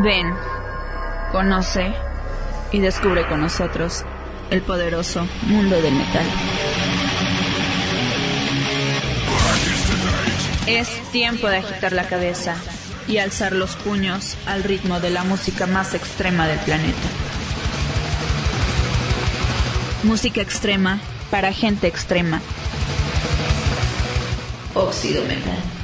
Ven, conoce y descubre con nosotros el poderoso mundo del metal. Es tiempo de agitar la cabeza y alzar los puños al ritmo de la música más extrema del planeta. Música extrema para gente extrema. Óxido Metal.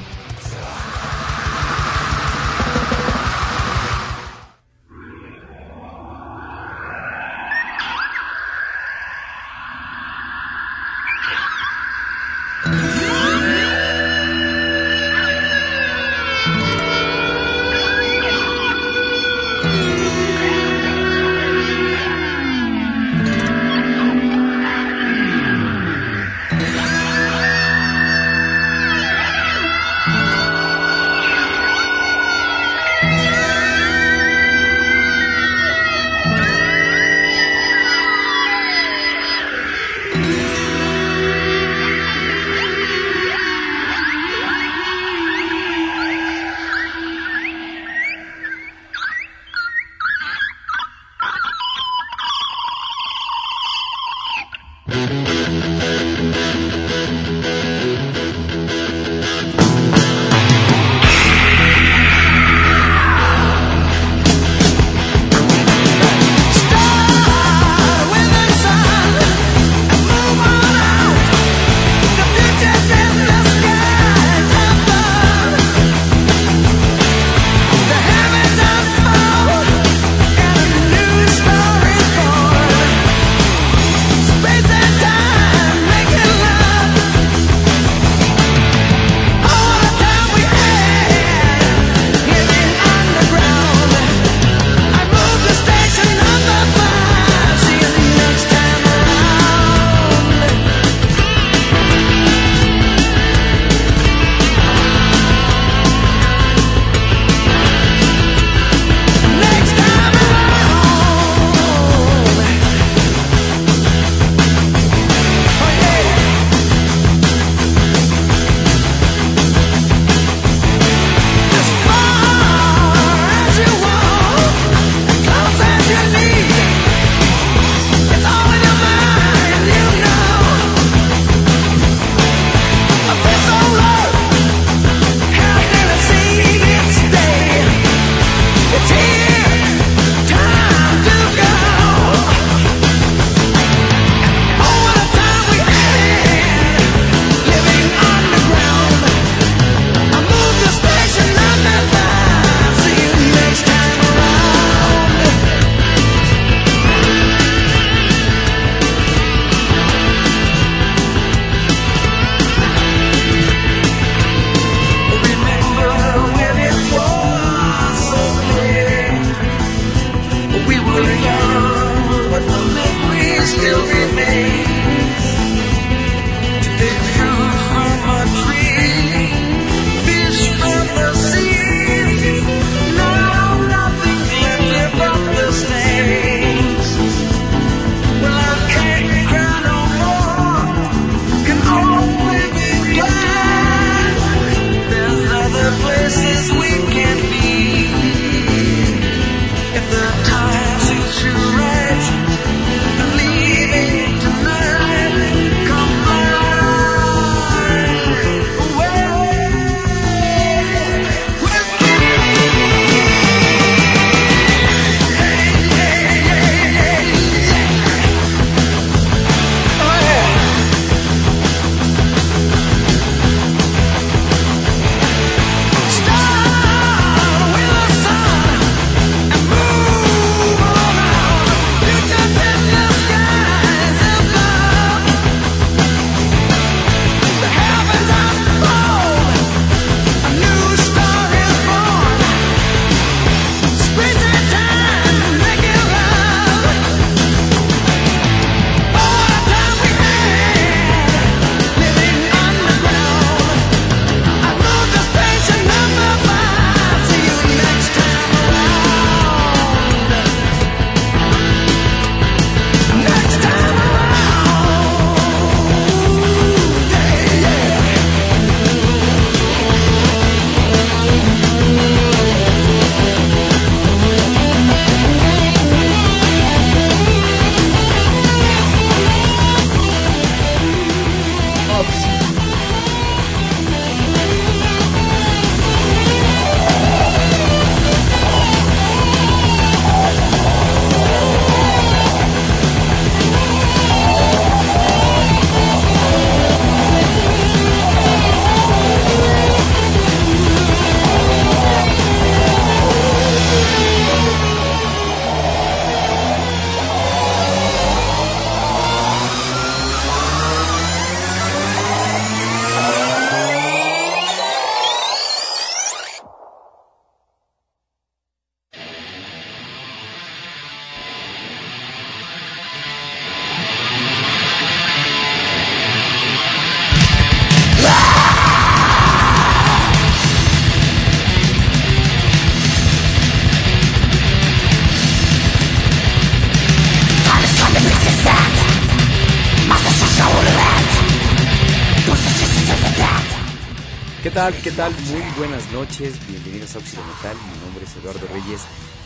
Tal? ¿Qué tal? Muy buenas noches. Bienvenidos a Metal. Mi nombre es Eduardo Reyes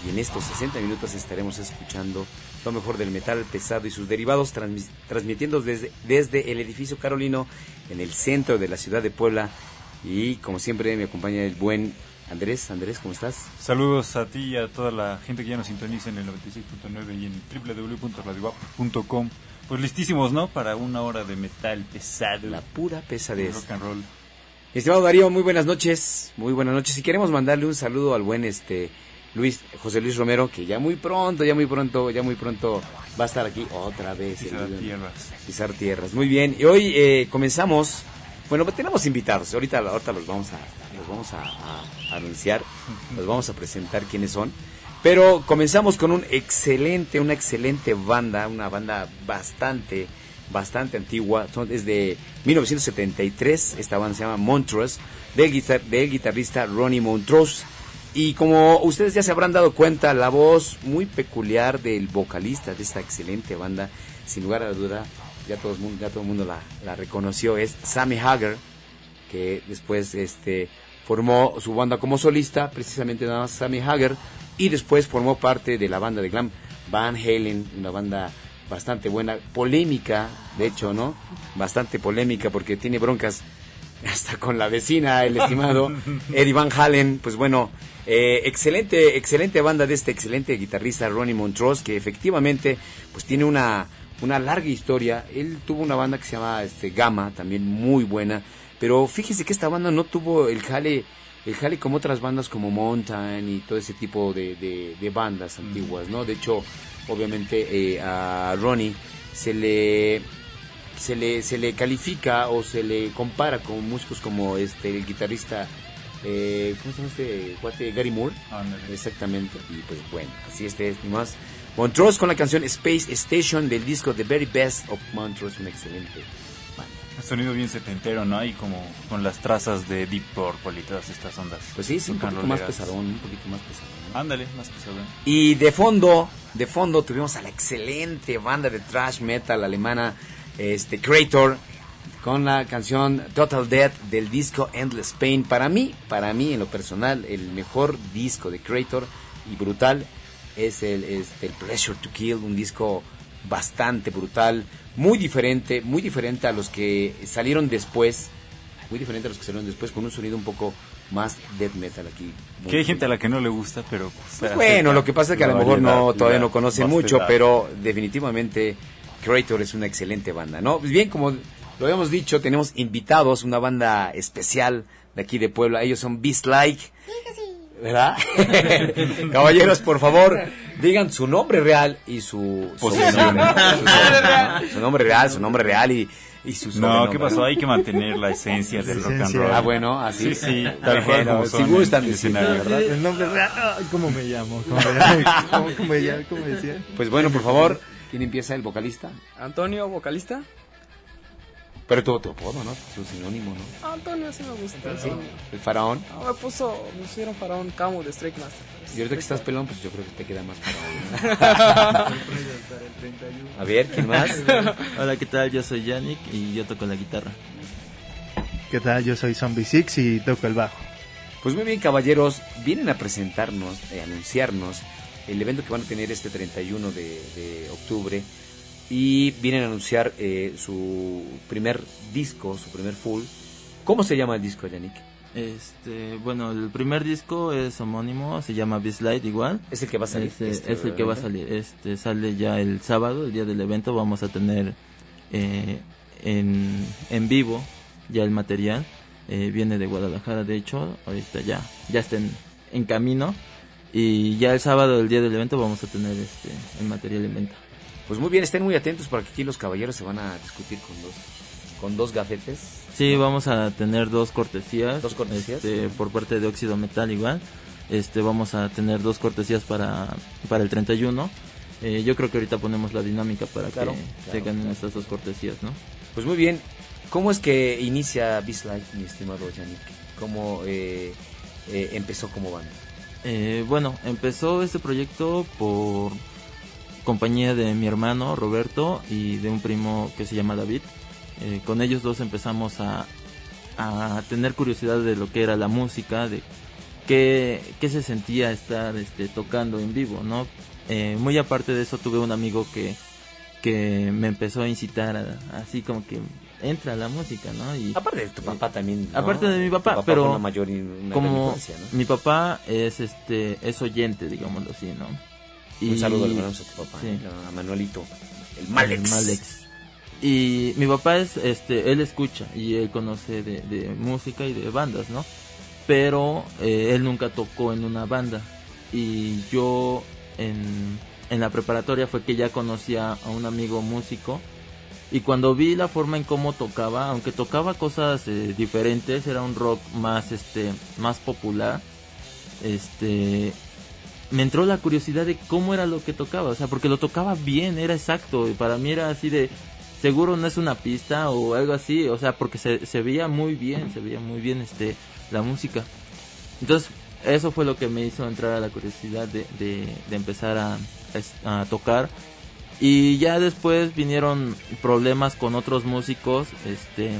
y en estos 60 minutos estaremos escuchando lo mejor del metal pesado y sus derivados, transmitiendo desde, desde el edificio Carolino en el centro de la ciudad de Puebla. Y como siempre me acompaña el buen Andrés. Andrés, ¿cómo estás? Saludos a ti y a toda la gente que ya nos sintoniza en el 96.9 y en www.radiowap.com. Pues listísimos, ¿no? Para una hora de metal pesado. La pura pesadez. Rock and roll. Estimado Darío, muy buenas noches, muy buenas noches. Y queremos mandarle un saludo al buen este Luis José Luis Romero, que ya muy pronto, ya muy pronto, ya muy pronto va a estar aquí otra vez. Pisar tierras. Pisar tierras, muy bien. Y hoy eh, comenzamos, bueno, tenemos invitados, ahorita, ahorita los vamos a, los vamos a, anunciar, los vamos a presentar quiénes son. Pero comenzamos con un excelente, una excelente banda, una banda bastante bastante antigua, son, es de 1973, esta banda se llama Montrose, del, guitarrista Ronnie Montrose. Y como ustedes ya se habrán dado cuenta, la voz muy peculiar del vocalista de esta excelente banda, sin lugar a la duda, ya todo el mundo, ya todo el mundo la, reconoció, es Sammy Hagar, que después este, formó su banda como solista, precisamente nada más Sammy Hagar, y después formó parte de la banda de glam Van Halen, una banda bastante buena, polémica, de hecho, ¿no? Bastante polémica porque tiene broncas hasta con la vecina, el estimado Eddie Van Halen, pues bueno, eh, excelente, excelente banda de este excelente guitarrista Ronnie Montrose, que efectivamente, pues tiene una, una larga historia. Él tuvo una banda que se llama este, Gamma, también muy buena, pero fíjese que esta banda no tuvo el jale, el jale como otras bandas como Mountain y todo ese tipo de, de bandas antiguas, ¿no? De hecho, obviamente eh, a Ronnie se le se le se le califica o se le compara con músicos como este el guitarrista eh, ¿cómo se llama este cuate? Gary Moore exactamente y pues bueno así este es más Montrose con la canción Space Station del disco The Very Best of Montrose un excelente sonido bien setentero, ¿no? Y como con las trazas de Deep Purple y todas estas ondas. Pues sí, sí, un poquito más pesadón, un poquito más pesadón. Ándale, más pesadón. Y de fondo, de fondo tuvimos a la excelente banda de thrash metal alemana, este Creator, con la canción Total Death del disco Endless Pain. Para mí, para mí en lo personal, el mejor disco de Creator y brutal es el, es el Pleasure to Kill, un disco bastante brutal, muy diferente, muy diferente a los que salieron después, muy diferente a los que salieron después, con un sonido un poco más death metal aquí. Que hay gente a la que no le gusta, pero... Pues bueno, lo que pasa es que a lo mejor no todavía no conocen mucho, pero definitivamente Creator es una excelente banda, ¿no? Pues bien, como lo habíamos dicho, tenemos invitados, una banda especial de aquí de Puebla, ellos son Beast Like. ¿Verdad? Caballeros, por favor, digan su nombre real y su, su, su nombre real, su nombre real y, y su No, ¿qué pasó? Hay que mantener la esencia del rock and roll. Ah, bueno, así. Sí, sí, tal cual como si gustan escenario, ¿verdad? El nombre real, ¿cómo me llamo? ¿Cómo me, llamo? ¿Cómo, me llamo? ¿Cómo decía? Pues bueno, por favor, ¿quién empieza el vocalista? Antonio, vocalista. Pero tu, tu apodo, ¿no? Tu sinónimo, ¿no? Antonio sí me gusta. ¿Sí? ¿El faraón? No, me puso, me pusieron faraón Camu de Strike Master. Y ahorita que estás pelón, pues yo creo que te queda más faraón. A ver, ¿quién más? Hola, ¿qué tal? Yo soy Yannick y yo toco la guitarra. ¿Qué tal? Yo soy Zombie Six y toco el bajo. Pues muy bien, caballeros, vienen a presentarnos, a anunciarnos el evento que van a tener este 31 de, de octubre y vienen a anunciar eh, su primer disco, su primer full. ¿Cómo se llama el disco, Yannick? Este, bueno, el primer disco es homónimo, se llama Light igual. Es el que va a salir. Este, este es el que va a salir. Este sale ya el sábado, el día del evento. Vamos a tener eh, en, en vivo ya el material. Eh, viene de Guadalajara, de hecho, ahorita ya, ya está en, en camino. Y ya el sábado, el día del evento, vamos a tener este el material en venta. Pues muy bien, estén muy atentos porque aquí los caballeros se van a discutir con dos, con dos gafetes. Sí, vamos a tener dos cortesías. Dos cortesías. Este, por parte de Óxido Metal igual. Este, vamos a tener dos cortesías para, para el 31. Eh, yo creo que ahorita ponemos la dinámica para que se ganen estas dos cortesías, ¿no? Pues muy bien. ¿Cómo es que inicia Beast Life, mi estimado Yannick? ¿Cómo eh, eh, empezó como banda? bueno, empezó este proyecto por compañía de mi hermano Roberto y de un primo que se llama David. Eh, con ellos dos empezamos a, a tener curiosidad de lo que era la música, de qué, qué se sentía estar este, tocando en vivo, ¿no? Eh, muy aparte de eso tuve un amigo que, que me empezó a incitar a- así como que entra la música, ¿no? Y Aparte de tu papá también. ¿no? Aparte de mi papá, pero una mayor una como mi papá es este es oyente, digámoslo así, ¿no? Un saludo a tu papá, sí. ¿eh? a Manuelito, el Malex. El Malex. Y mi papá es, este, él escucha y él conoce de, música y de bandas, ¿no? Pero eh, él nunca tocó en una banda. Y yo en, en la preparatoria fue que ya conocía a un amigo músico. Y cuando vi la forma en cómo tocaba, aunque tocaba cosas eh, diferentes, era un rock más, este, más popular. Este, me entró la curiosidad de cómo era lo que tocaba, o sea, porque lo tocaba bien, era exacto, y para mí era así de, seguro no es una pista o algo así, o sea, porque se, se veía muy bien, se veía muy bien este la música. Entonces, eso fue lo que me hizo entrar a la curiosidad de, de, de empezar a, a tocar. Y ya después vinieron problemas con otros músicos, este,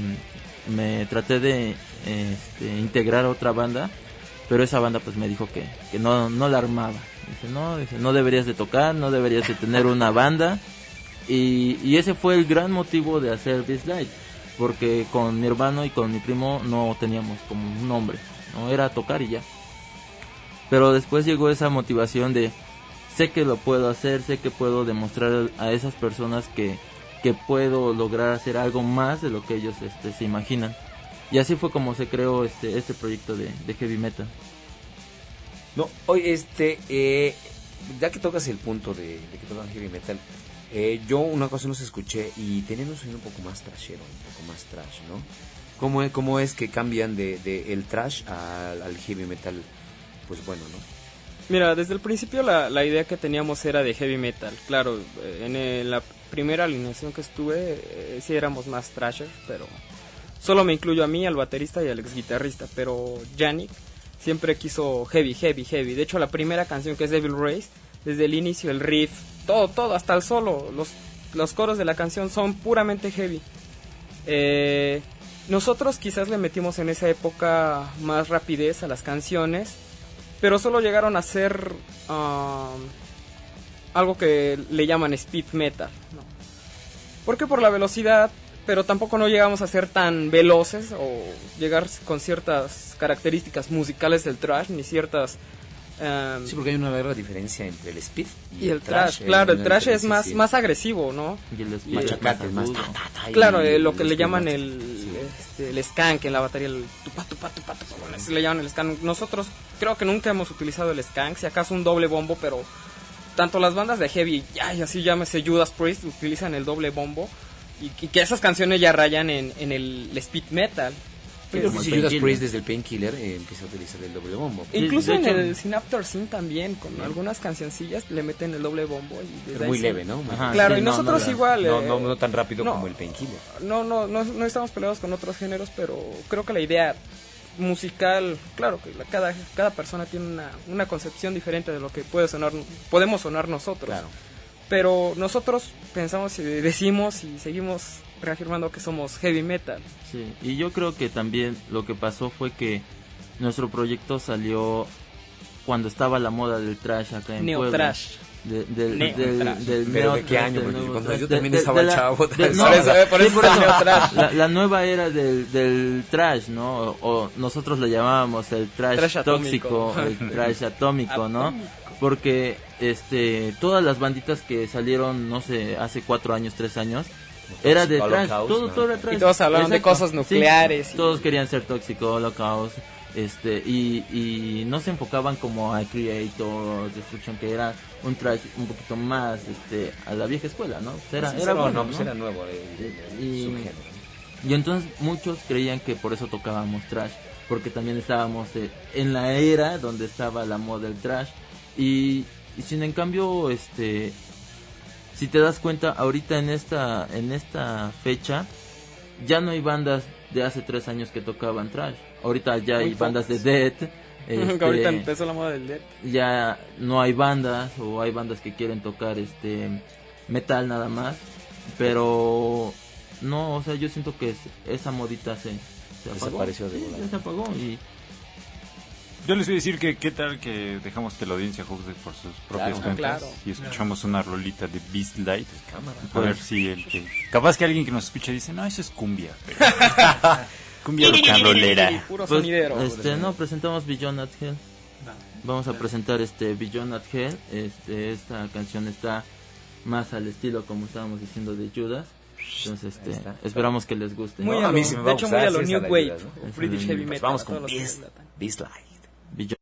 me traté de este, integrar a otra banda pero esa banda pues me dijo que, que no, no la armaba. Dice, no, dice, no deberías de tocar, no deberías de tener una banda. Y, ese fue el gran motivo de hacer This Light. Porque con mi hermano y con mi primo no teníamos como un nombre. No era tocar y ya. Pero después llegó esa motivación de sé que lo puedo hacer, sé que puedo demostrar a esas personas que, que puedo lograr hacer algo más de lo que ellos este, se imaginan. Y así fue como se creó este, este proyecto de, heavy metal. No, oye, este, eh, ya que tocas el punto de, de que tocan heavy metal, eh, yo una cosa no se escuché y tenían un sonido un poco más trashero, un poco más trash, ¿no? ¿Cómo es, cómo es que cambian de, el trash al, heavy metal? Pues bueno, ¿no? Mira, desde el principio la, la idea que teníamos era de heavy metal. Claro, eh, en la primera alineación que estuve, eh, sí éramos más thrashers, pero solo me incluyo a mí, al baterista y al ex guitarrista. Pero Yannick siempre quiso heavy, heavy, heavy. De hecho, la primera canción que es Devil Race, desde el inicio, el riff, todo, todo, hasta el solo, los, los coros de la canción son puramente heavy. Eh, nosotros quizás le metimos en esa época más rapidez a las canciones, pero solo llegaron a ser um, algo que le llaman speed metal. ¿no? ¿Por qué? Por la velocidad, pero tampoco no llegamos a ser tan veloces o llegar con ciertas características musicales del trash, ni ciertas... um, Sí, porque hay una gran diferencia entre el speed y, y el trash, claro, hay el trash es más, sí. más agresivo, ¿no? Y el speed Machacate, es más ta, ta, ta, y Claro, eh, lo que el le llaman el, sí. este, el skank en la batería, el tupa, tupa, tupa, tupa, bueno, así le llaman el skank. Nosotros creo que nunca hemos utilizado el skank, si acaso un doble bombo, pero tanto las bandas de heavy, ya, y así llámese Judas Priest, utilizan el doble bombo y, y que esas canciones ya rayan en, en el speed metal. Que Como si el Judas. Priest desde el Painkiller eh, empieza a utilizar el doble bombo. Incluso en el Synaptor Sin también, con algunas cancioncillas le meten el doble bombo. Y desde Pero ahí muy leve, ¿no? Muy Ajá, Claro, sí, y no, nosotros no igual. No, eh, no, no tan rápido no. como el Painkiller. No, no, no, no estamos peleados con otros géneros, pero creo que la idea musical, claro que la- cada, cada persona tiene una, una concepción diferente de lo que puede sonar, podemos sonar nosotros. Claro. Pero nosotros pensamos y decimos y seguimos reafirmando que somos heavy metal. Sí, y yo creo que también lo que pasó fue que nuestro proyecto salió cuando estaba la moda del trash acá en Neo Puebla. trash. De- del, Neo del- trash. del ¿Pero neo de qué trash, año? del Porque nuevo cuando yo también estaba chavo. La, la nueva era del, del trash, ¿no? O, o nosotros le llamábamos el trash, Trash tóxico, atómico. el trash atómico, ¿no? Porque este todas las banditas que salieron, no sé, hace cuatro años, tres años, era de Holocaust, todo, ¿no? todo era. Y todos hablaban de cosas Sí, nucleares y- todos querían ser tóxico, holocaust, este, y, y no se enfocaban como a Creator, Destruction, que era un trash un poquito más, este, a la vieja escuela, ¿no? Pues era, era no, bueno, no, pues ¿no? era nuevo el, el Y- subgénero. Y entonces muchos creían que por eso tocábamos trash, porque también estábamos eh, en la era donde estaba la moda del trash. Y, y sin en cambio, este, si te das cuenta, ahorita en esta, en esta fecha, ya no hay bandas de hace tres años que tocaban trash. Ahorita ya hay bandas de death. Este, ahorita empezó la moda del death. ya no hay bandas o hay bandas que quieren tocar este metal nada más pero no o sea yo siento que es- esa modita se se apagó. Desapareció de Sí, se apagó y Yo les voy a decir que qué tal que dejamos que la audiencia juzgue por sus propias Claro. cuentas Claro. y escuchamos una rolita de Beast Light. Cámara. A ver si el que... Capaz que alguien que nos escuche dice, no, eso es cumbia. pero- cumbia rollera. Puro Pues, sonidero. este, no, presentamos Beyond at Hell. Vamos a presentar este Beyond at Hell. Este, esta canción está más al estilo como estábamos diciendo de Judas. Entonces, este, está. esperamos que les guste. Muy No, a a mí lo- sí me va de hecho, muy a lo New Wave, ayuda, ¿no? o British Heavy Pues Metal. vamos con Beast. Beast Light. Beyond-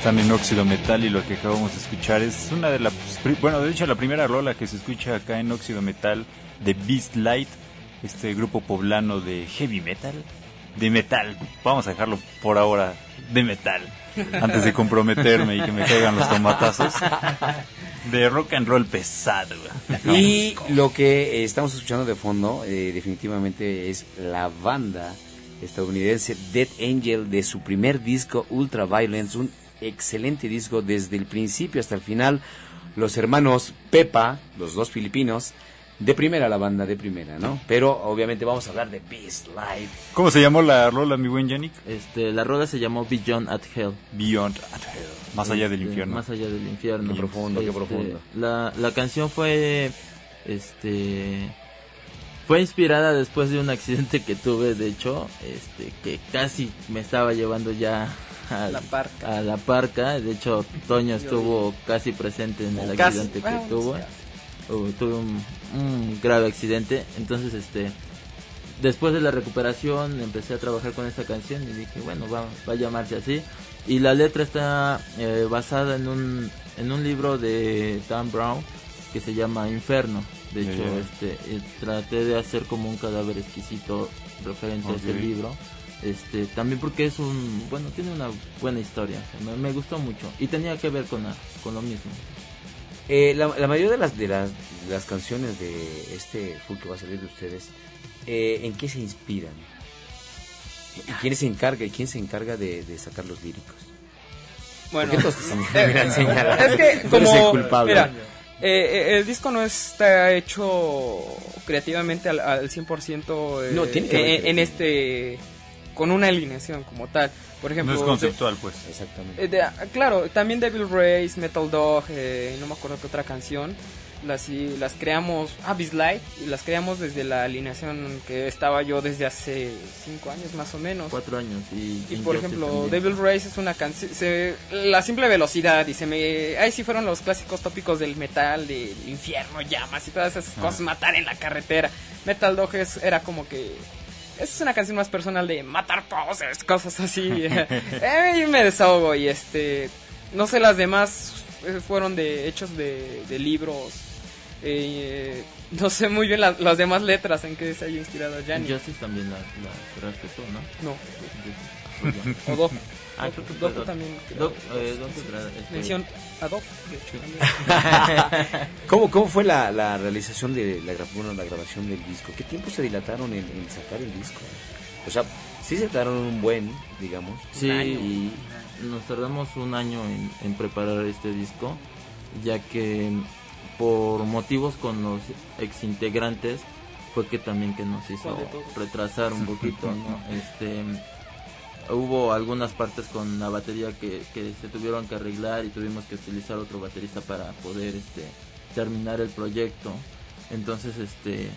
están en Óxido Metal y lo que acabamos de escuchar es una de las, bueno, de hecho la primera rola que se escucha acá en Óxido Metal de Beast Light, este grupo poblano de heavy metal, de metal, vamos a dejarlo por ahora de metal, antes de comprometerme y que me caigan los tomatazos, de rock and roll pesado. Y lo que estamos escuchando de fondo eh, definitivamente es la banda estadounidense Dead Angel de su primer disco Ultra Violence, un excelente disco desde el principio hasta el final. Los hermanos Pepa, los dos filipinos, de primera la banda, de primera, ¿no? Pero obviamente vamos a hablar de Beast Live. ¿Cómo se llamó la rola, mi buen Yannick? Este, la rola se llamó Beyond at Hell. Beyond at Hell. Más allá del Este, infierno. Más allá del infierno. Qué profundo, qué Este, profundo. La, la canción fue, este, fue inspirada después de un accidente que tuve, de hecho, este, que casi me estaba llevando ya a La parca. A la parca. De hecho, Toño estuvo casi presente en el Casi. accidente que Bueno, tuvo. sí. Uh, tuve un, un grave accidente. Entonces, este, después de la recuperación empecé a trabajar con esta canción y dije, bueno, va, va a llamarse así. Y la letra está eh, basada en un, en un libro de Dan Brown que se llama Inferno. De hecho, este, eh, traté de hacer como un cadáver exquisito referente a ese libro. Este, también porque es un, bueno, tiene una buena historia, o sea, me, me gustó mucho y tenía que ver con, la- con lo mismo. Eh, la, la mayoría de las, de las de las canciones de este full que va a salir de ustedes, eh, ¿en qué se inspiran? ¿Y quién se encarga, y quién se encarga de, de sacar los líricos? Bueno, es que como el culpable. mira, eh, eh, el disco no está hecho creativamente al, al 100% eh, No, tiene que haber en, este con una alineación como tal. Por ejemplo, No es conceptual, pues. Exactamente. Eh, de- claro, también Devil Race, Metal Dog, eh, no me acuerdo qué otra canción. Las, y las creamos, ah, Light, y las creamos desde la alineación que estaba yo desde hace cinco años más o menos. Cuatro años y... Y por ejemplo, también. Devil Race es una canción, la simple velocidad y se me, ahí sí fueron los clásicos tópicos del metal, del infierno, llamas y todas esas cosas, matar en la carretera. Metal Dog es- era como que es una canción más personal de matar poses, cosas así. Eh, y me desahogo y este, no sé, las demás eh, fueron de hechos de, de libros. eh, no sé muy bien la- las demás letras en que se haya inspirado Gianni. Injustice también la, la tú, ¿no? No. Ah, también. Doc, eh, tra- este, Mención a Doc, de hecho, también. ¿Cómo, ¿Cómo fue la, la realización de la, bueno, la grabación del disco? ¿Qué tiempo se dilataron en, en sacar el disco? O sea, sí se tardaron un buen, digamos. Sí, un año. y nos tardamos un año en, en preparar este disco, ya que por motivos con los exintegrantes fue que también que nos hizo retrasar un poquito, ¿no? Este hubo algunas partes con la batería que, que se tuvieron que arreglar y tuvimos que utilizar otro baterista para poder este terminar el proyecto. Entonces, este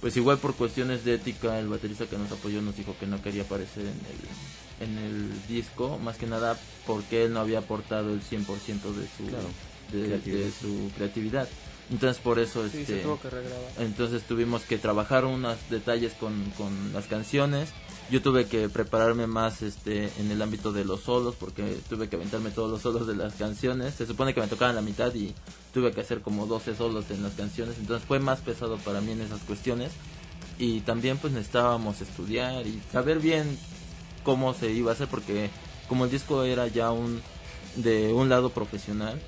pues igual por cuestiones de ética el baterista que nos apoyó nos dijo que no quería aparecer en el en el disco, más que nada porque él no había aportado el 100% de su Claro, de, su creatividad. Entonces por eso Sí, este se tuvo que regrabar. entonces tuvimos que trabajar unos detalles con, con las canciones. Yo tuve que prepararme más este en el ámbito de los solos porque tuve que aventarme todos los solos de las canciones. Se supone que me tocaban la mitad y tuve que hacer como 12 solos en las canciones. Entonces fue más pesado para mí en esas cuestiones. Y también pues necesitábamos estudiar y saber bien cómo se iba a hacer porque como el disco era ya un de un lado profesional,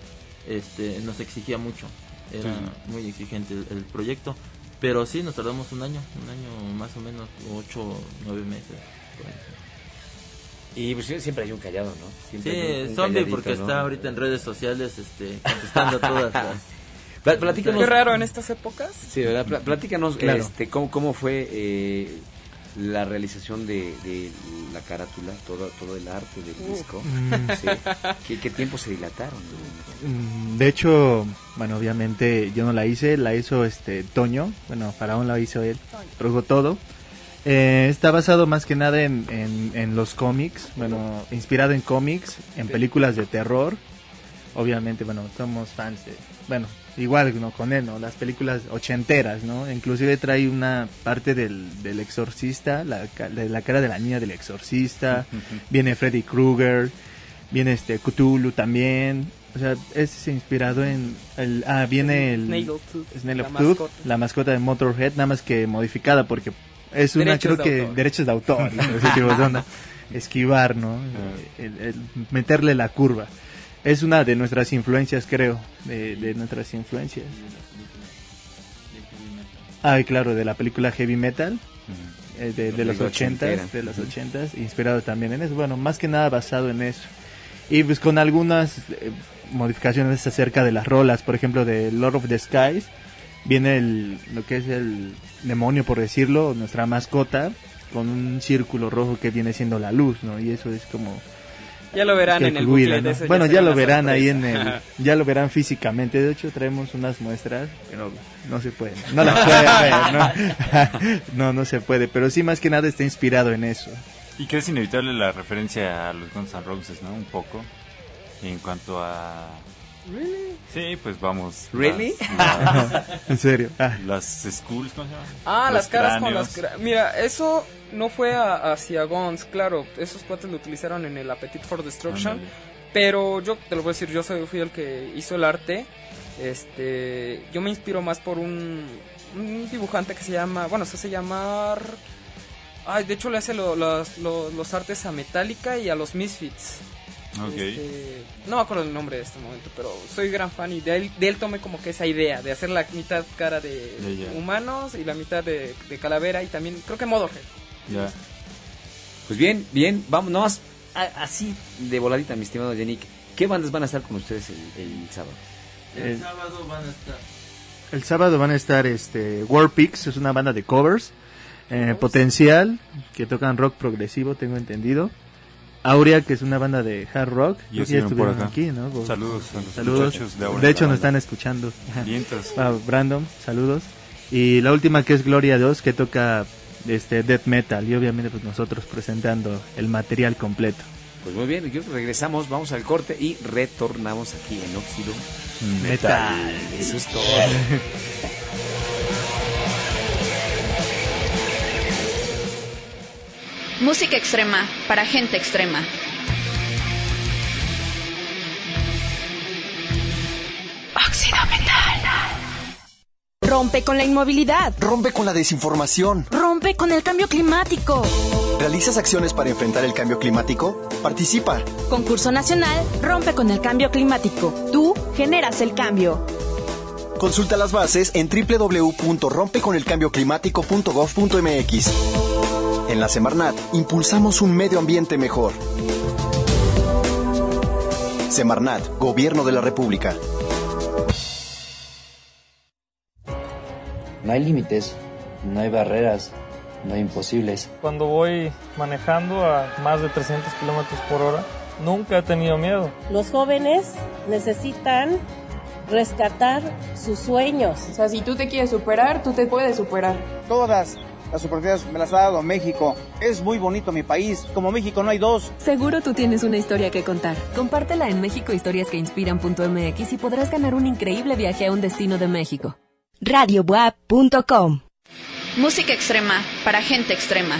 este nos exigía mucho. Era Sí. muy exigente el, el proyecto. Pero sí, nos tardamos un año, un año más o menos, ocho, nueve meses. Y pues siempre hay un callado, ¿no? Siempre hay un- Sí, un zombie porque ¿no? está ahorita en redes sociales este, contestando todas las... Pla- Platícanos. Qué raro en estas épocas. Sí, ¿verdad? Pla- platícanos Claro. este, cómo, cómo fue eh, la realización de, de la carátula, todo, todo el arte del disco. Mm. Sí. ¿Qué, qué tiempo se dilataron? Mm, De hecho, bueno, obviamente yo no la hice, la hizo este Toño, bueno, Faraón la hizo él, produjo todo. Eh, está basado más que nada en, en, en los cómics, bueno, inspirado en cómics, en películas de terror. Obviamente, bueno, somos fans de, bueno, igual no con él, ¿no? Las películas ochenteras, ¿no? Inclusive trae una parte del, del exorcista, la, ca- de la cara de la niña del exorcista, viene Freddy Krueger. Viene este Cthulhu también. O sea, es inspirado en el ah viene el Snaggletooth, Snaggletooth, la la, mascota. mascota de Motorhead, nada más que modificada porque es una Derechos creo que autor. derechos de autor, y ese tipo de onda. esquivar, ¿no? El- el meterle la curva. Es una de nuestras influencias, creo, de, de nuestras influencias. Ah, claro, de la película Heavy Metal, eh, de, de los ochentas, de los ochentas, inspirado también en eso. Bueno, más que nada basado en eso. Y pues con algunas eh, modificaciones acerca de las rolas, por ejemplo, de Lord of the Skies, viene el, lo que es el demonio, por decirlo, nuestra mascota, con un círculo rojo que viene siendo la luz, ¿no? Y eso es como... Ya lo verán que en el cuida, booklet. ¿no? ese Bueno, ya lo verán ahí en el... Ya lo verán físicamente. De hecho, traemos unas muestras, pero no se puede. No las puede ver, ¿no? no, no se puede. Pero sí, más que nada está inspirado en eso. Y que es inevitable la referencia a los Guns N' Roses, ¿no? Un poco. En cuanto a... Sí, pues vamos. ¿Really? Las, las, En serio. Ah, las schools, ¿cómo se llama? Ah, las caras con las... Mira, eso no fue a- hacia Guns, claro. Esos cuates lo utilizaron en el Appetite for Destruction. Pero yo te lo voy a decir, yo soy, fui el que hizo el arte. Este, yo me inspiro más por un, un dibujante que se llama, bueno, se hace llamar... Ay, de hecho le hace lo- los, los- los artes a Metallica y a los Misfits. Este, no me acuerdo el nombre de este momento, pero soy gran fan y de él, de él tomé como que esa idea de hacer la mitad cara de humanos y la mitad de, de calavera y también creo que Motorhead. Ya. Pues bien, bien, vamos, nomás a- así de voladita, mi estimado Yannick. ¿Qué bandas van a estar con ustedes el, el sábado? el, sábado van a estar. el sábado van a estar este War Pigs, es una banda de covers. eh, Potencial, que tocan rock progresivo, tengo entendido. Aurea, que es una banda de hard rock. Ya Creo que estuvieron por acá. aquí, ¿no? Por- Saludos a los Saludos. muchachos de ahora. De hecho, nos banda. están escuchando. Vientos. Ah, Brandon, saludos. Y la última que es Gloria 2, que toca este death metal. Y obviamente pues nosotros presentando el material completo. Pues muy bien, regresamos, vamos al corte y retornamos aquí en Óxido. Metal. Eso es todo. Música extrema para gente extrema. Óxido Metal. Rompe con la inmovilidad. Rompe con la desinformación. Rompe con el cambio climático. ¿Realizas acciones para enfrentar el cambio climático? Participa. Concurso nacional Rompe con el cambio climático. Tú generas el cambio. Consulta las bases en www.rompeconelcambioclimático.gov.mx. En la Semarnat impulsamos un medio ambiente mejor. Semarnat, Gobierno de la República. No hay límites, no hay barreras, no hay imposibles. Cuando voy manejando a más de 300 kilómetros por hora, nunca he tenido miedo. Los jóvenes necesitan rescatar sus sueños. O sea, si tú te quieres superar, tú te puedes superar. Todas las oportunidades me las ha dado México. Es muy bonito mi país. Como México no hay dos. Seguro tú tienes una historia que contar. Compártela en mexicohistoriasqueinspiran.mx y podrás ganar un increíble viaje a un destino de México. Radiobuap.com Música extrema para gente extrema.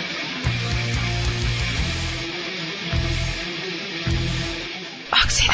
Óxido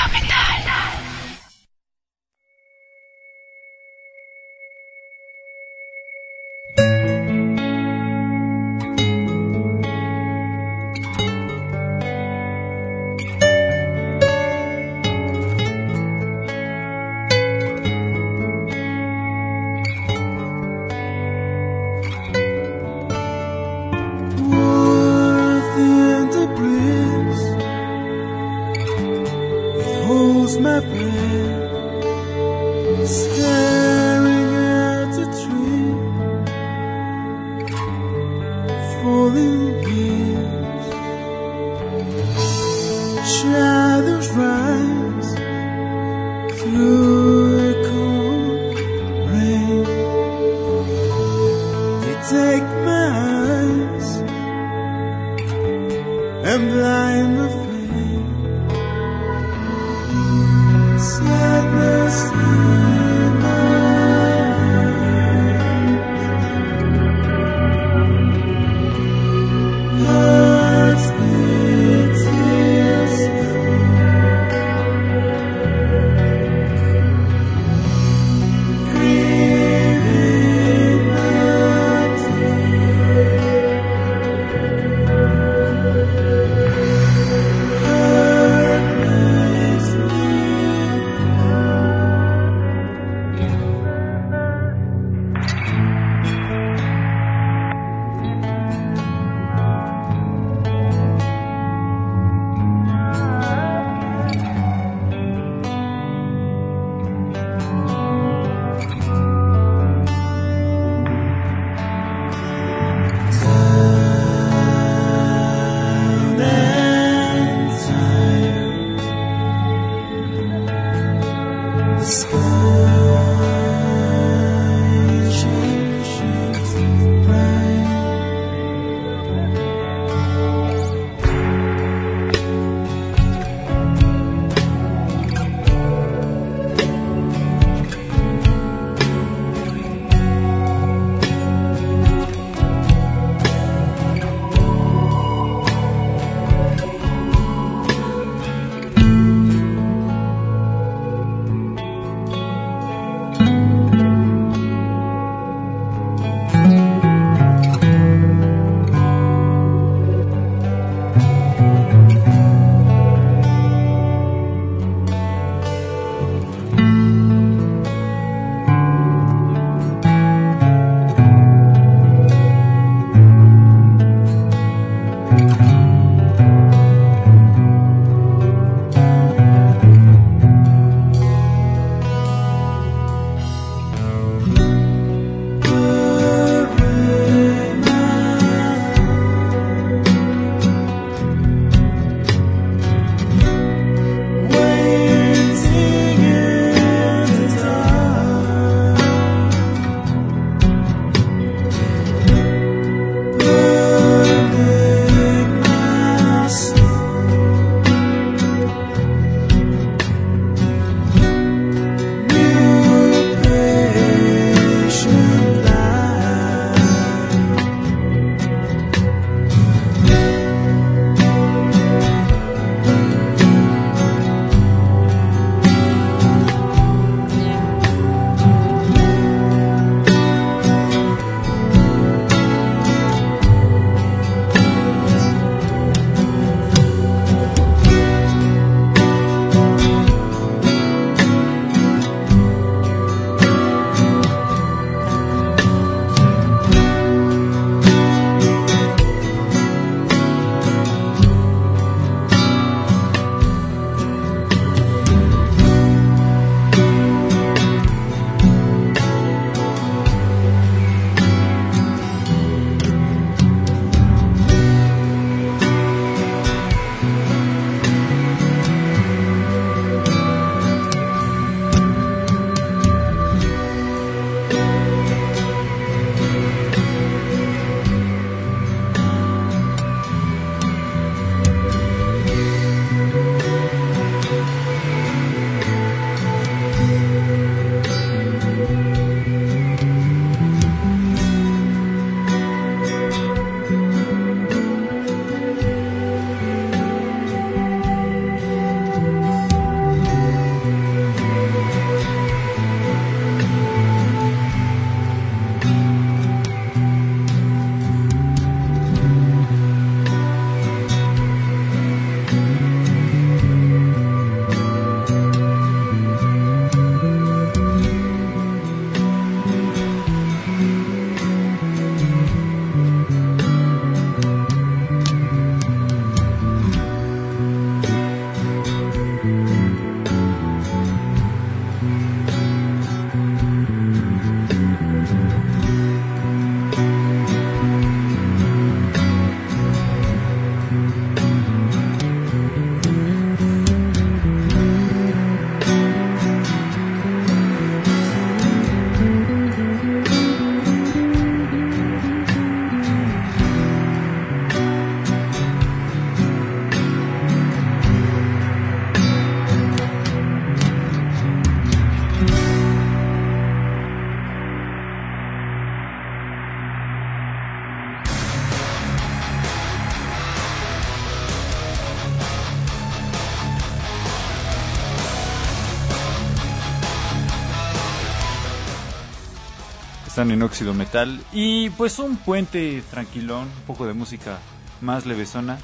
En óxido metal. Y pues un puente tranquilón, un poco de música más levesona,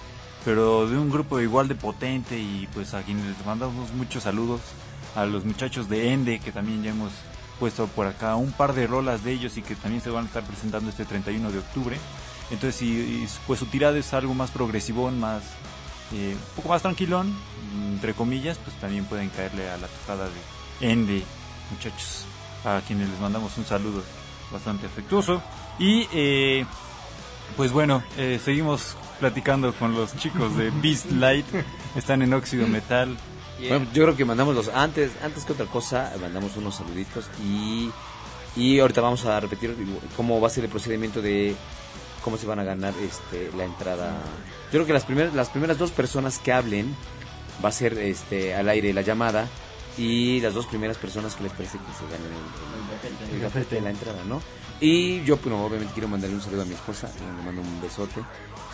pero de un grupo igual de potente y pues a quienes les mandamos muchos saludos. A los muchachos de Ende, que también ya hemos puesto por acá un par de rolas de ellos y que también se van a estar presentando este 31 de octubre. Entonces, si pues su tirada es algo más progresivón, más eh, un poco más tranquilón, entre comillas, pues también pueden caerle a la tocada de Ende, muchachos, a quienes les mandamos un saludo bastante afectuoso. Y eh, pues bueno, eh, seguimos platicando con los chicos de Beast Light, están en óxido metal. Bueno, yo creo que mandamos los antes antes que otra cosa mandamos unos saluditos y y ahorita vamos a repetir cómo va a ser el procedimiento de cómo se van a ganar este la entrada. Yo creo que las primeras las primeras dos personas que hablen va a ser este al aire la llamada y las dos primeras personas que les parece que se ganen el, el, el gafete de la entrada, ¿no? Y yo, bueno, obviamente quiero mandarle un saludo a mi esposa, le mando un besote,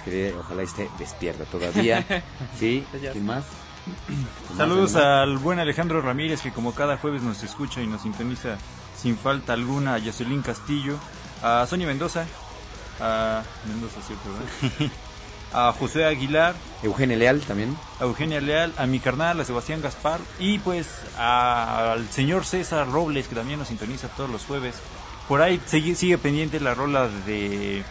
que ojalá esté despierta todavía, ¿sí? ¿Quién más? Saludos al buen Alejandro Ramírez que como cada jueves nos escucha y nos sintoniza sin falta alguna, a Jocelyn Castillo, a Sonia Mendoza, a Mendoza, ¿cierto? ¿verdad? a José Aguilar, Eugenia Leal también, a Eugenia Leal, a mi carnal, a Sebastián Gaspar y pues a- al señor César Robles que también nos sintoniza todos los jueves. Por ahí sigue, sigue pendiente la rola de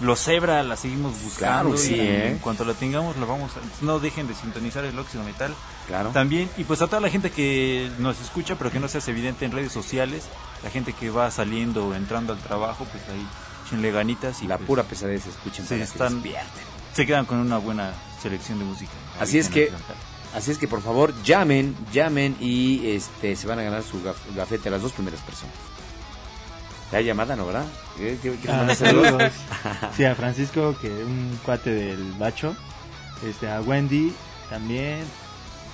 Los Zebra, la seguimos buscando. Claro, sí, y ¿eh? En cuanto la tengamos, la vamos a- no dejen de sintonizar el óxido metal. Claro. También, y pues a toda la gente que nos escucha, pero que no se hace evidente en redes sociales, la gente que va saliendo o entrando al trabajo, pues ahí ganitas y la pues, pura pesadez escuchen se para están. Se quedan con una buena selección de música. Así es que así es que por favor llamen, llamen y este se van a ganar su gaf- gafete a las dos primeras personas. ¿Ya hay llamada, no, verdad? ¿Qué- qué- qué Ah, saludos? Sí, a Francisco, que un cuate del Bacho. Este, a Wendy también.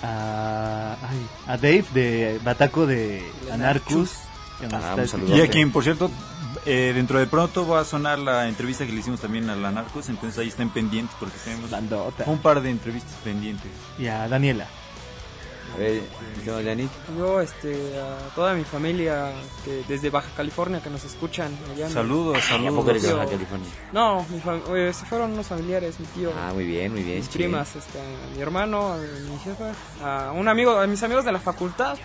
A, ay, a Dave de Bataco de nos Ah. Y a quien, por cierto, eh, dentro de pronto va a sonar la entrevista que le hicimos también a la Narcos, entonces ahí estén pendientes porque tenemos Bandota. un par de entrevistas pendientes. Y a Daniela. A ver. Yo, este, a toda mi familia que desde Baja California que nos escuchan. allá en- Saludos, ¿A saludos. poco eres de. Baja California? No, mi fam- eh, se fueron unos familiares, mi tío. Ah, muy bien, muy bien. mis bien. primas, este, a mi hermano, a mi jefa, a un amigo, a mis amigos de la facultad,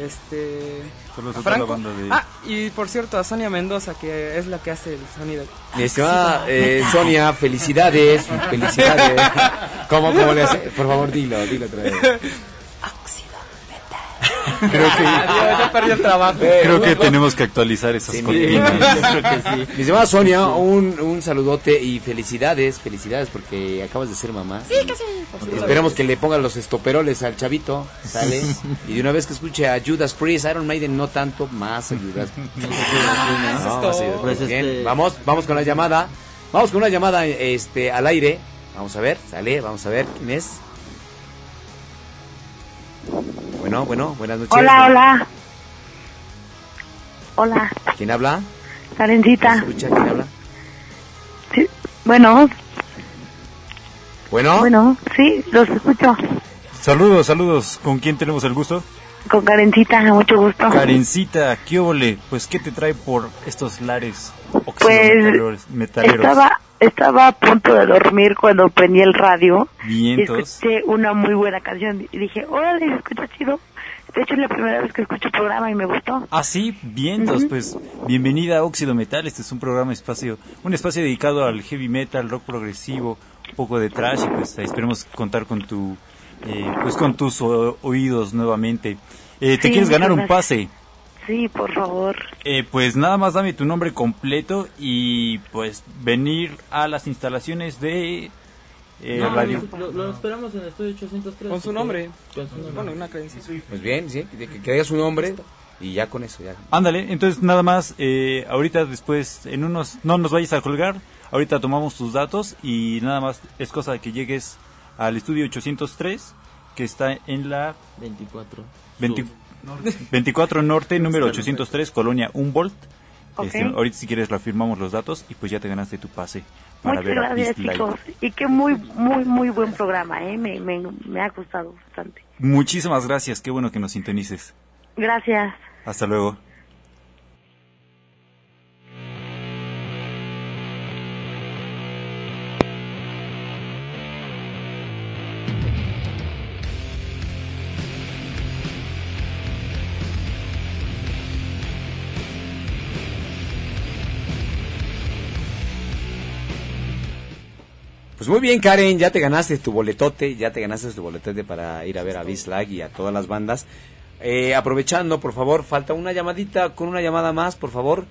este, Saludos a Franco. banda de- Ah, y por cierto a Sonia Mendoza que es la que hace el sonido. Mi estimada eh, Sonia, felicidades, felicidades. ¿Cómo, cómo le hace? Por favor, dilo, dilo otra vez. Creo que, Adiós, ya perdí el trabajo. creo que tenemos que actualizar esas Sí, cortinas. mi- creo que sí. Mi estimada Sonia, un, un saludote y felicidades, felicidades porque acabas de ser mamá. Sí, que sí. Esperamos que le pongan los estoperoles al chavito, ¿sale? Y de una vez que escuche a Judas Priest, Iron Maiden no tanto, más a Judas. No, Pues. Bien, este- vamos, vamos con la llamada. Vamos con una llamada este, al aire. Vamos a ver, sale, vamos a ver quién es. Bueno, bueno, buenas noches. Hola, hola. Hola, ¿Quién habla? Karencita. ¿Escucha quién habla? Sí, bueno, Bueno, bueno, sí, los escucho. Saludos, saludos. ¿Con quién tenemos el gusto? Con Karencita, mucho gusto. Karencita, ¿qué óvole? Pues, ¿qué te trae por estos lares Pues, metaleros? Estaba, estaba a punto de dormir cuando prendí el radio y escuché una muy buena canción y dije, órale, se escucha chido. De hecho, es la primera vez que escucho el programa y me gustó. Ah, sí, vientos, pues bienvenida a Óxido Metal, este es un programa espacio, un espacio dedicado al heavy metal, rock progresivo, un poco de trash y pues esperemos contar con tu, eh, pues con tus o- oídos nuevamente. Eh, ¿Te Sí, quieres ganar un pase? Sí, por favor. Eh, pues nada más dame tu nombre completo y pues venir a las instalaciones de eh, No, Radio. Lo, lo esperamos en el estudio 803. Con su nombre. Con su nombre. Bueno, una creencia. pues bien, sí, que, que diga su nombre y ya con eso, ya. Ándale, entonces nada más, eh, ahorita después, en unos, no nos vayas a colgar, ahorita tomamos tus datos y nada más es cosa de que llegues al estudio 803, que está en la 24. 20 24 Norte, número 803, Colonia Humboldt. Este, ahorita si quieres reafirmamos los datos y pues ya te ganaste tu pase para Muchas ver a gracias, Beast Light. chicos. Y qué muy, muy, muy buen programa, ¿eh? Me, me, me ha gustado bastante. Muchísimas gracias, qué bueno que nos sintonices. Gracias. Hasta luego. Pues muy bien, Karen, ya te ganaste tu boletote, ya te ganaste tu boletote para ir a ver a Bislag y a todas las bandas. Eh, aprovechando, por favor, falta una llamadita, con una llamada más, por favor.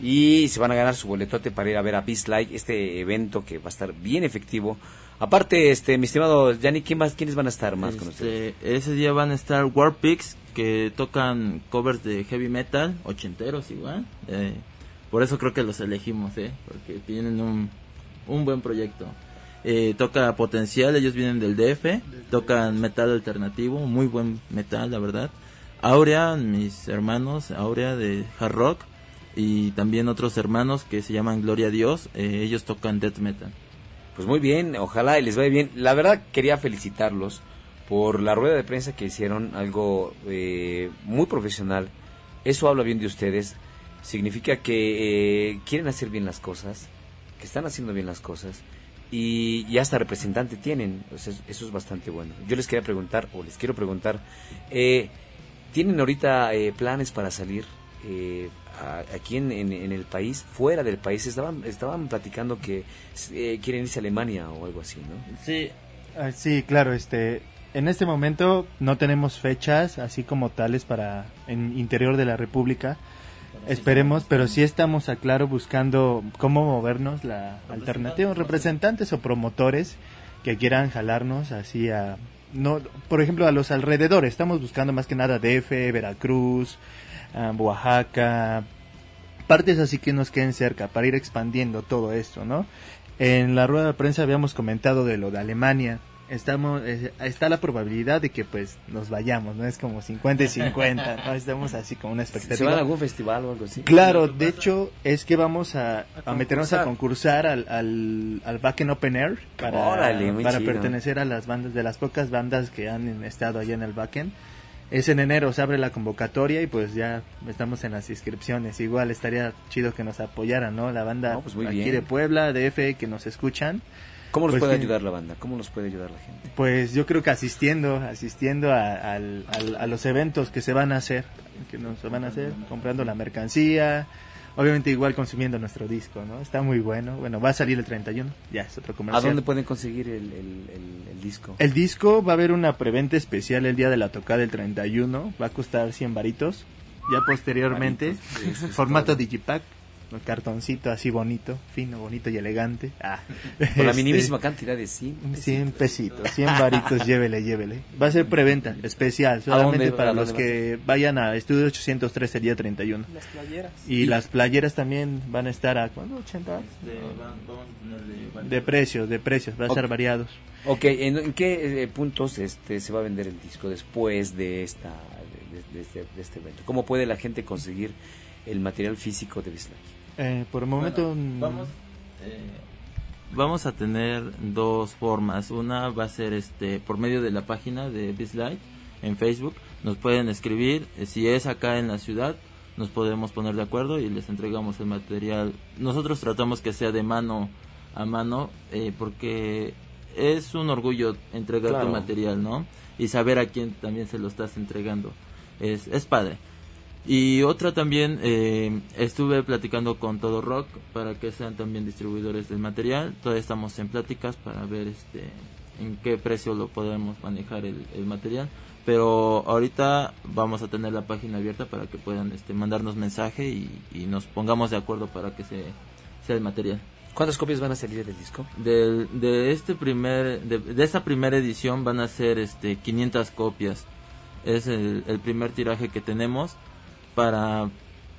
Y se van a ganar su boletote para ir a ver a Bislag, este evento que va a estar bien efectivo. Aparte, este, mi estimado Yanni, ¿quién más, ¿quiénes van a estar más con ustedes? Este, ese día van a estar Warpix, que tocan covers de heavy metal, ochenteros igual. Eh, por eso creo que los elegimos, ¿eh? Porque tienen un, un buen proyecto. Eh, toca Potencial, ellos vienen del DF, tocan metal alternativo, muy buen metal, la verdad. Aurea, mis hermanos, Aurea de hard rock, y también otros hermanos que se llaman Gloria a Dios, eh, ellos tocan death metal. Pues muy bien, ojalá les vaya bien. La verdad quería felicitarlos por la rueda de prensa que hicieron, algo eh, muy profesional. Eso habla bien de ustedes. Significa que eh, quieren hacer bien las cosas, que están haciendo bien las cosas y, y hasta representante tienen. Eso es bastante bueno. Yo les quería preguntar, o les quiero preguntar, eh, ¿tienen ahorita eh, planes para salir eh, a- aquí en, en- en el país, fuera del país? Estaban, estaban platicando que eh, quieren irse a Alemania o algo así, ¿no? Sí. Ah, sí, claro, este, en este momento no tenemos fechas así como tales para en interior de la República. Esperemos, pero sí estamos a claro buscando cómo movernos la alternativa, representantes o promotores que quieran jalarnos así a no, por ejemplo, a los alrededores. Estamos buscando más que nada DF, Veracruz, ah, Oaxaca, partes así que nos queden cerca para ir expandiendo todo esto, ¿no? En la rueda de prensa habíamos comentado de lo de Alemania. Estamos, eh, está la probabilidad de que pues nos vayamos, ¿no? Es como 50 y 50, ¿no? Estamos así como una expectativa. ¿Se van a algún festival o algo así? Claro, de hecho es que vamos a, a meternos a concursar. al, al, al Backen Open Air para, Órale, para chido. pertenecer a las bandas, de las pocas bandas que han estado allá en el Backen. Es en enero, se abre la convocatoria y pues ya estamos en las inscripciones. Igual estaría chido que nos apoyaran, ¿no? La banda No, pues aquí bien. de Puebla, DF, que nos escuchan. ¿Cómo nos Pues puede ayudar la banda? ¿Cómo nos puede ayudar la gente? Pues yo creo que asistiendo, asistiendo a, al- a los eventos que se van a hacer, que nos van a hacer, comprando la mercancía, obviamente igual consumiendo nuestro disco, ¿no? Está muy bueno. Bueno, va a salir el 31, ya es otro ¿A comercial. dónde pueden conseguir el, el- el- el disco? El disco va a haber una preventa especial el día de la tocada el 31, va a costar 100 varitos. Ya posteriormente, Varitos, sí, sí, formato digipack, un cartoncito así bonito, fino, bonito y elegante. Ah, Por la este, minimísima cantidad de 100 100 pesitos, 100 varitos, llévele, llévele. Va a ser preventa especial, solamente dónde- para los que vayan a Estudio 803 el día 31. Las playeras. Y las playeras también van a estar a ¿cuándo? 80 de precios, de precios, va a Ok. ser variados. Ok, ¿en, en qué eh, puntos este se va a vender el disco después de esta de, de este, de este evento? ¿Cómo puede la gente conseguir el material físico de Bislay? Eh, por el momento Bueno, mm, vamos, eh, vamos a tener dos formas. Una va a ser este por medio de la página de Bizlight en Facebook. Nos pueden escribir. eh, Si es acá en la ciudad, nos podemos poner de acuerdo y les entregamos el material. Nosotros tratamos que sea de mano a mano eh, porque es un orgullo entregar Claro. tu material, ¿no? Y saber a quién también se lo estás entregando. Es, es padre. Y otra también, eh, estuve platicando con Todo Rock para que sean también distribuidores del material. Todavía estamos en pláticas para ver este en qué precio lo podemos manejar el, el material. Pero ahorita vamos a tener la página abierta para que puedan este, mandarnos mensaje y, y nos pongamos de acuerdo para que se, sea el material. ¿Cuántas copias van a salir del disco? Del, de este primer de, de esta primera edición van a ser este 500 copias es el, el primer tiraje que tenemos para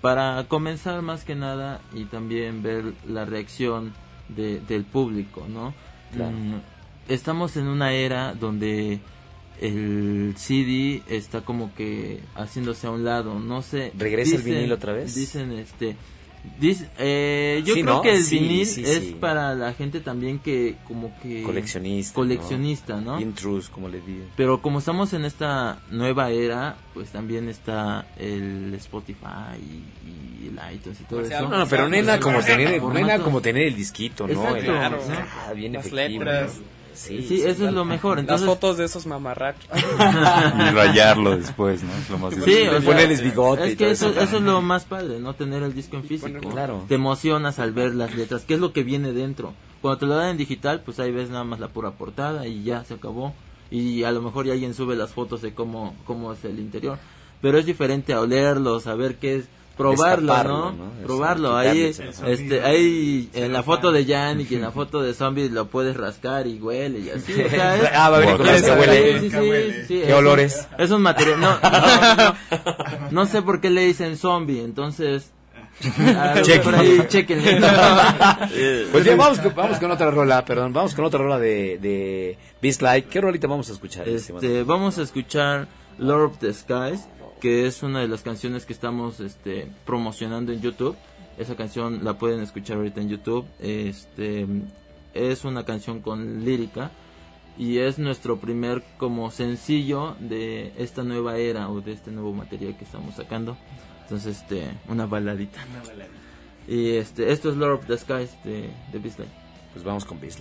para comenzar más que nada y también ver la reacción de, del público no Claro. Mm, estamos en una era donde el CD está como que haciéndose a un lado no sé ¿Regresa el vinil otra vez? dicen este dice- eh, yo Sí, creo ¿no? que el Sí, vinil sí, es sí. para la gente también que como que Coleccionista. coleccionista no, Intrus, como le digo. pero como estamos en esta nueva era pues también está el Spotify y, y el iTunes y todo eso No, no, pero nena como tener, Formatos- nena como tener el disquito, ¿no? Exacto, El- Claro, ah, bien Las efectivo, letras. ¿no? Sí, Sí, eso es lo mejor. Entonces, Las fotos de esos mamarrachos. Y rayarlo después, ¿no? Es lo más Sí, divertido. o sea, Ponerles bigote es que eso. eso es lo más padre, ¿no? Tener el disco en físico. Claro. Te emocionas al ver las letras, qué es lo que viene dentro. Cuando te lo dan en digital, pues ahí ves nada más la pura portada y ya se acabó. Y a lo mejor ya alguien sube las fotos de cómo, cómo es el interior. Pero es diferente a olerlo, saber qué es probarlo, ¿no? ¿no? Eso, Probarlo. Ahí, este, ahí en la foto de Jan y en la foto de Zombie lo puedes rascar y huele y así. O sea, es- Ah, va a venir con los que huele. Sí, sí, sí, sí, ¿Qué es olores? Es un material. No, no, no sé por qué le dicen zombie, entonces. a lo Chequen. mejor ahí, chequenle. Pues bien, vamos, con- vamos con otra rola, perdón, vamos con otra rola de, de Beast Like. ¿Qué rolita vamos a escuchar? Este, vamos a escuchar Lord of the Skies, que es una de las canciones que estamos este, promocionando en YouTube. Esa canción la pueden escuchar ahorita en YouTube. Este, es una canción con lírica y es nuestro primer como sencillo de esta nueva era o de este nuevo material que estamos sacando. Entonces, este, una baladita. Y este, esto es Lord of the Skies de, de Beastline. Pues vamos con Beast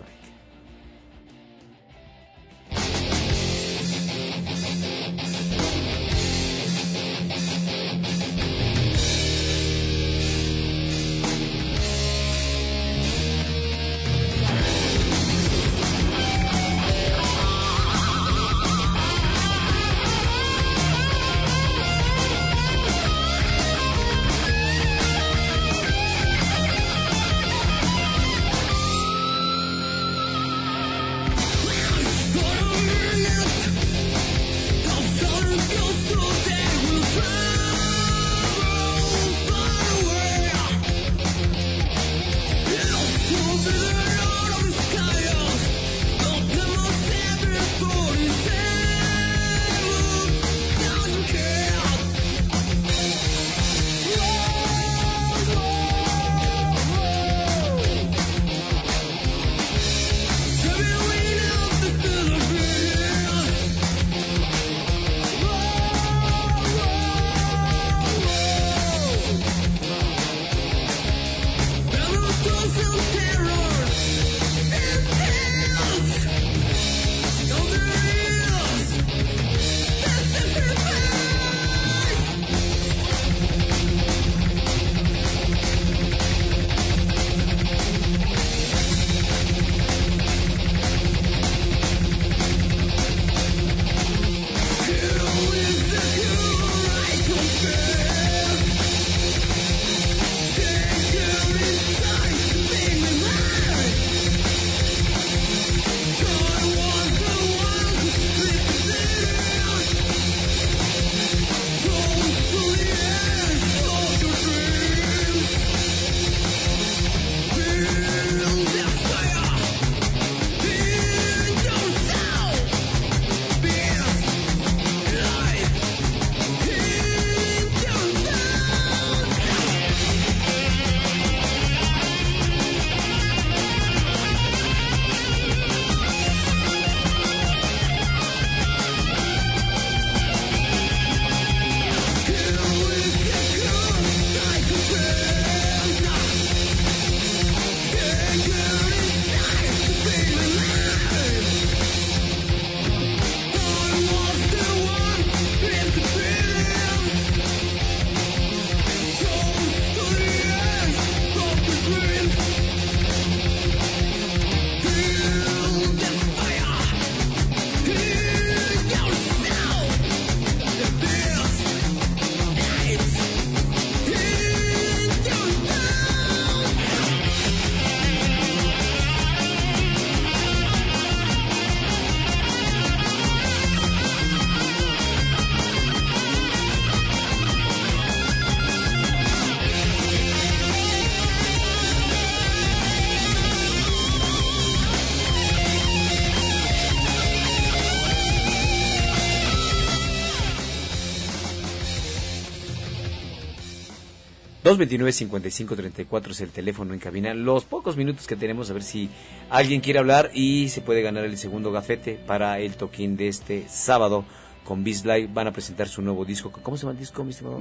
229-5534 es el teléfono en cabina. Los pocos minutos que tenemos, a ver si alguien quiere hablar y se puede ganar el segundo gafete para el toquín de este sábado con Beast van a presentar su nuevo disco. ¿Cómo se llama el disco, mi estimado?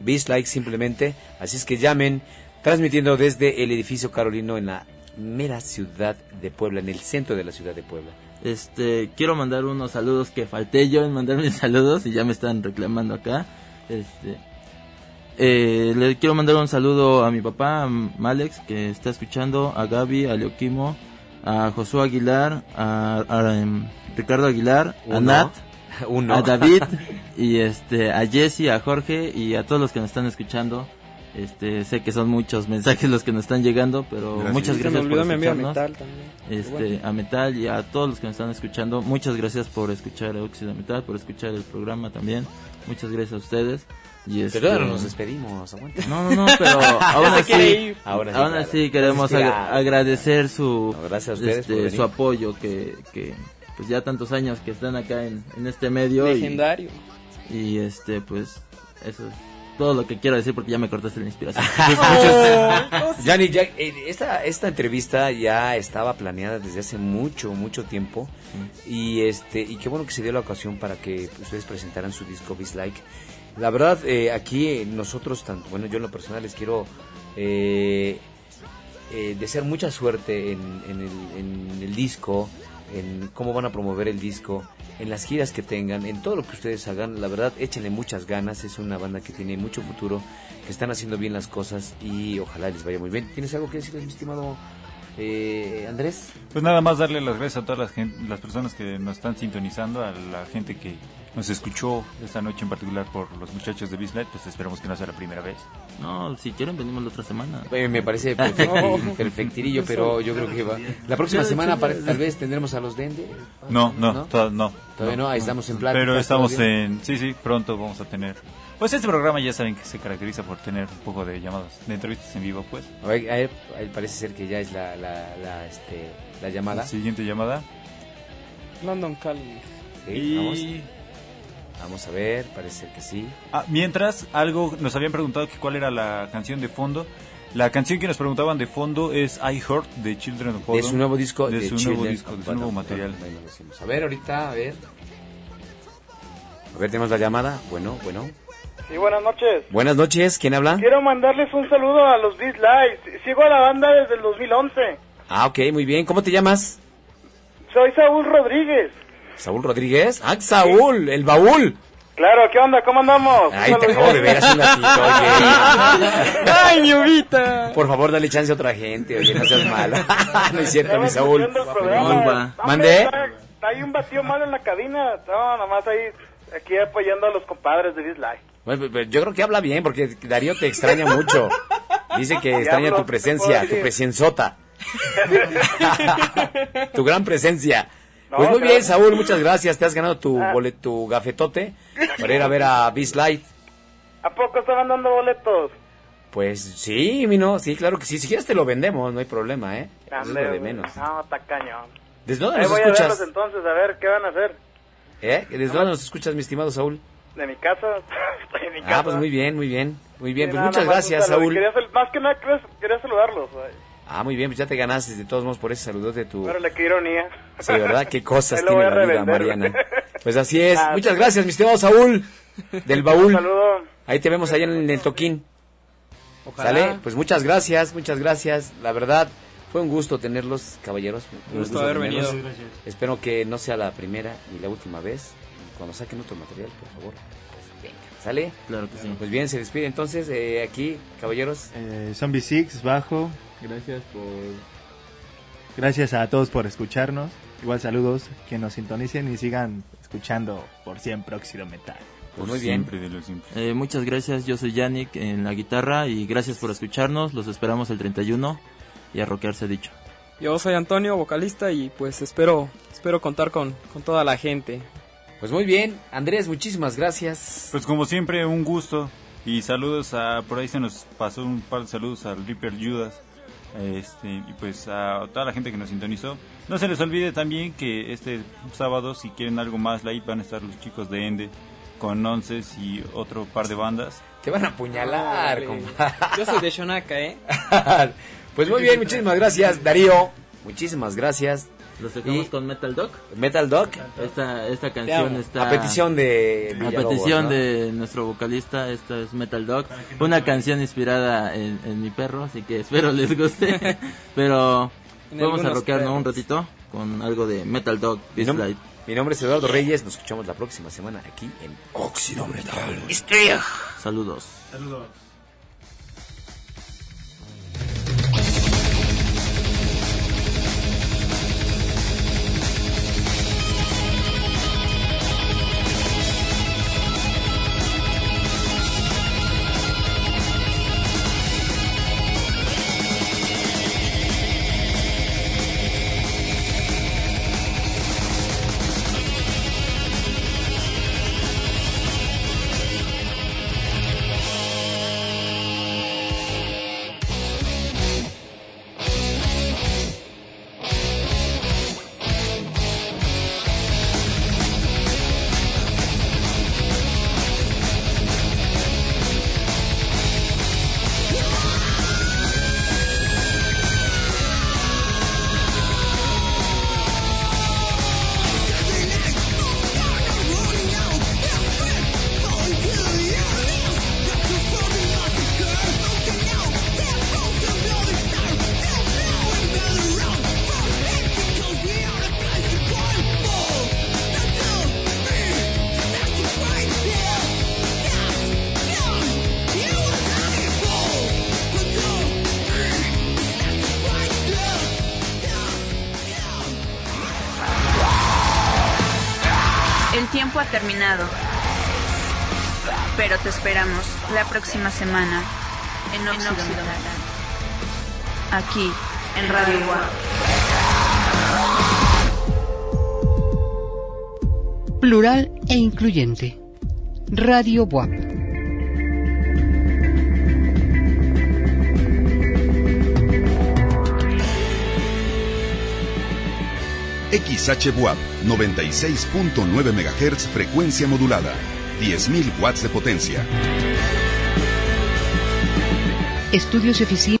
Beast simplemente. Así es que llamen, transmitiendo desde el edificio Carolino en la mera ciudad de Puebla, en el centro de la ciudad de Puebla. Este, quiero mandar unos saludos que falté yo en mandar mis saludos y ya me están reclamando acá. Este, eh, le quiero mandar un saludo a mi papá, a Malex, que está escuchando, a Gaby, a Leoquimo, a Josué Aguilar, a, a, em, Ricardo Aguilar, a. Nat, Uno. a David, y este, a Jesse, a Jorge y a todos los que nos están escuchando. Este, sé que son muchos mensajes los que nos están llegando, pero Gracias. muchas me gracias por escucharnos. Metal también. Este, Bueno. a Metal y a todos los que nos están escuchando, muchas gracias por escuchar Óxido Metal, por escuchar el programa también. Muchas gracias a ustedes. Y este, Pero ahora nos despedimos, aguanta. No, no, no, pero aún así. Ahora sí, aún claro. así queremos ag- agradecer su, No, gracias a ustedes este, su apoyo que, que pues ya tantos años que están acá en, en este medio. y- Legendario. Y, este, pues, eso es todo lo que quiero decir porque ya me cortaste la inspiración. Yanni, ya, eh, esta, esta entrevista ya estaba planeada desde hace mucho, mucho tiempo. Y este y qué bueno que se dio la ocasión para que ustedes presentaran su disco Beast Like. La verdad, eh, aquí nosotros, tanto, bueno, yo en lo personal les quiero eh, eh, desear mucha suerte en, el, disco, en cómo van a promover el disco, en las giras que tengan, en todo lo que ustedes hagan. La verdad, échenle muchas ganas. Es una banda que tiene mucho futuro, que están haciendo bien las cosas y ojalá les vaya muy bien. ¿Tienes algo que decirles, mi estimado eh, Andrés? Pues nada más darle las gracias a todas las, las personas que nos están sintonizando, a la gente que nos escuchó esta noche en particular por los muchachos de Bislight, pues esperamos que no sea la primera vez. No, si quieren venimos la otra semana. Eh, me parece perfecti- perfectirillo, pero yo creo que va. La próxima semana tal vez tendremos a los Dende. No, no, to- no. Todavía no, ahí estamos en pláticas, Pero estamos en... Sí, sí, pronto vamos a tener... Pues este programa ya saben que se caracteriza por tener un poco de llamadas, de entrevistas en vivo, pues. A ver, a parece ser que ya es la, la, la, este, la llamada. La siguiente llamada. London Calling. Sí, Y- vamos. Vamos a ver, parece que sí. Ah, mientras, algo nos habían preguntado que cuál era la canción de fondo. La canción que nos preguntaban de fondo es I Heart de Children of De Bodom. su nuevo disco. De de su nuevo disco, de su nuevo material. A ver, ahorita, a ver. A ver, tenemos la llamada. Bueno, bueno. Sí, buenas noches. Buenas noches, ¿quién habla? Quiero mandarles un saludo a los Lights. Sigo a la banda desde el 2011. Ah, ok, muy bien. ¿Cómo te llamas? Soy Saúl Rodríguez. Saúl Rodríguez. Ah, Saúl, el baúl. Claro, ¿qué onda? ¿Cómo andamos? Ay, te acabo de ver hace un ratito, oye. ¡Ay, mi ovita! Por favor, dale chance a otra gente, oye, no seas malo. no es cierto, mi Saúl. está- Hay un batido malo en la cabina. No, nomás ahí, aquí apoyando a los compadres de Light. Bueno, pero yo creo que habla bien porque Darío te extraña mucho. Dice que extraña tu presencia, ¿qué tu puedo presenciota. tu gran presencia. Pues muy bien, Saúl, muchas gracias. Te has ganado tu bolet, tu gafetote para ir a ver a Beast Light. ¿A poco estaban dando boletos? Pues sí, Mino, sí, claro que sí. Si quieres te lo vendemos, no hay problema, ¿eh? Eso es lo de menos. No, cañón. ¿Desde dónde Ahí nos voy a escuchas? verlos entonces, a ver qué van a hacer. ¿Eh? ¿Desde dónde nos escuchas, mi estimado Saúl? De mi casa, estoy en mi casa. Ah, pues muy bien, muy bien. Muy bien, Sí, pues nada muchas gracias. Saúl. Quería más que nada quería, quería saludarlos. ay. Ah, muy bien, pues ya te ganaste de todos modos por ese saludo de tu... Órale, qué ironía. Sí, ¿verdad? Qué cosas tiene la vida. Mariana. Pues así es. Ah, Muchas sí. gracias, mi estimado Saúl, del baúl. Un saludo. Ahí te vemos allá en el toquín. Ojalá. ¿Sale? Pues muchas gracias, muchas gracias. La verdad, fue un gusto tenerlos, caballeros. Un Gusto haber tenerlos. venido. Espero que no sea la primera ni la última vez. Cuando saquen otro material, por favor, pues venga. ¿Sale? Claro que sí. Pues bien, se despide entonces eh, aquí, caballeros. Eh, Zombie Six, bajo. Gracias por. Gracias a todos por escucharnos. Igual saludos, que nos sintonicen y sigan escuchando por siempre Óxido Metal. Pues muy bien. De lo. Eh, muchas gracias, yo soy Yannick en la guitarra y gracias por escucharnos. Los esperamos el 31 y a rockearse dicho. Yo soy Antonio, vocalista, y pues espero, espero contar con, con toda la gente. Pues muy bien, Andrés, muchísimas gracias. Pues como siempre, un gusto. Y saludos a, por ahí se nos pasó un par de saludos al Reaper Judas. Este, y pues a toda la gente que nos sintonizó. No se les olvide también que este sábado, si quieren algo más light, van a estar los chicos de Ende con Onces y otro par de bandas. Te van a apuñalar, compadre. Yo soy de Shonaka, ¿eh? pues muy bien, muchísimas gracias, Darío. Muchísimas gracias. Los dejamos Y- con Metal Dog. Metal Dog. Esta, esta canción está... A petición de A petición ¿no? de nuestro vocalista, esta es Metal Dog. Una canción inspirada en, en mi perro, así que espero les guste. Pero vamos a rockearnos un ratito con algo de Metal Dog, Mi, nom- Light. mi nombre es Eduardo Reyes. Nos escuchamos la próxima semana aquí en Óxido Metal. Saludos. Saludos. Terminado. Pero te esperamos la próxima semana en Metal. Aquí, en Radio Guap. Plural e incluyente. Radio WAP. XHWAP 96.9 MHz frecuencia modulada, 10.000 watts de potencia. Estudios y oficinas.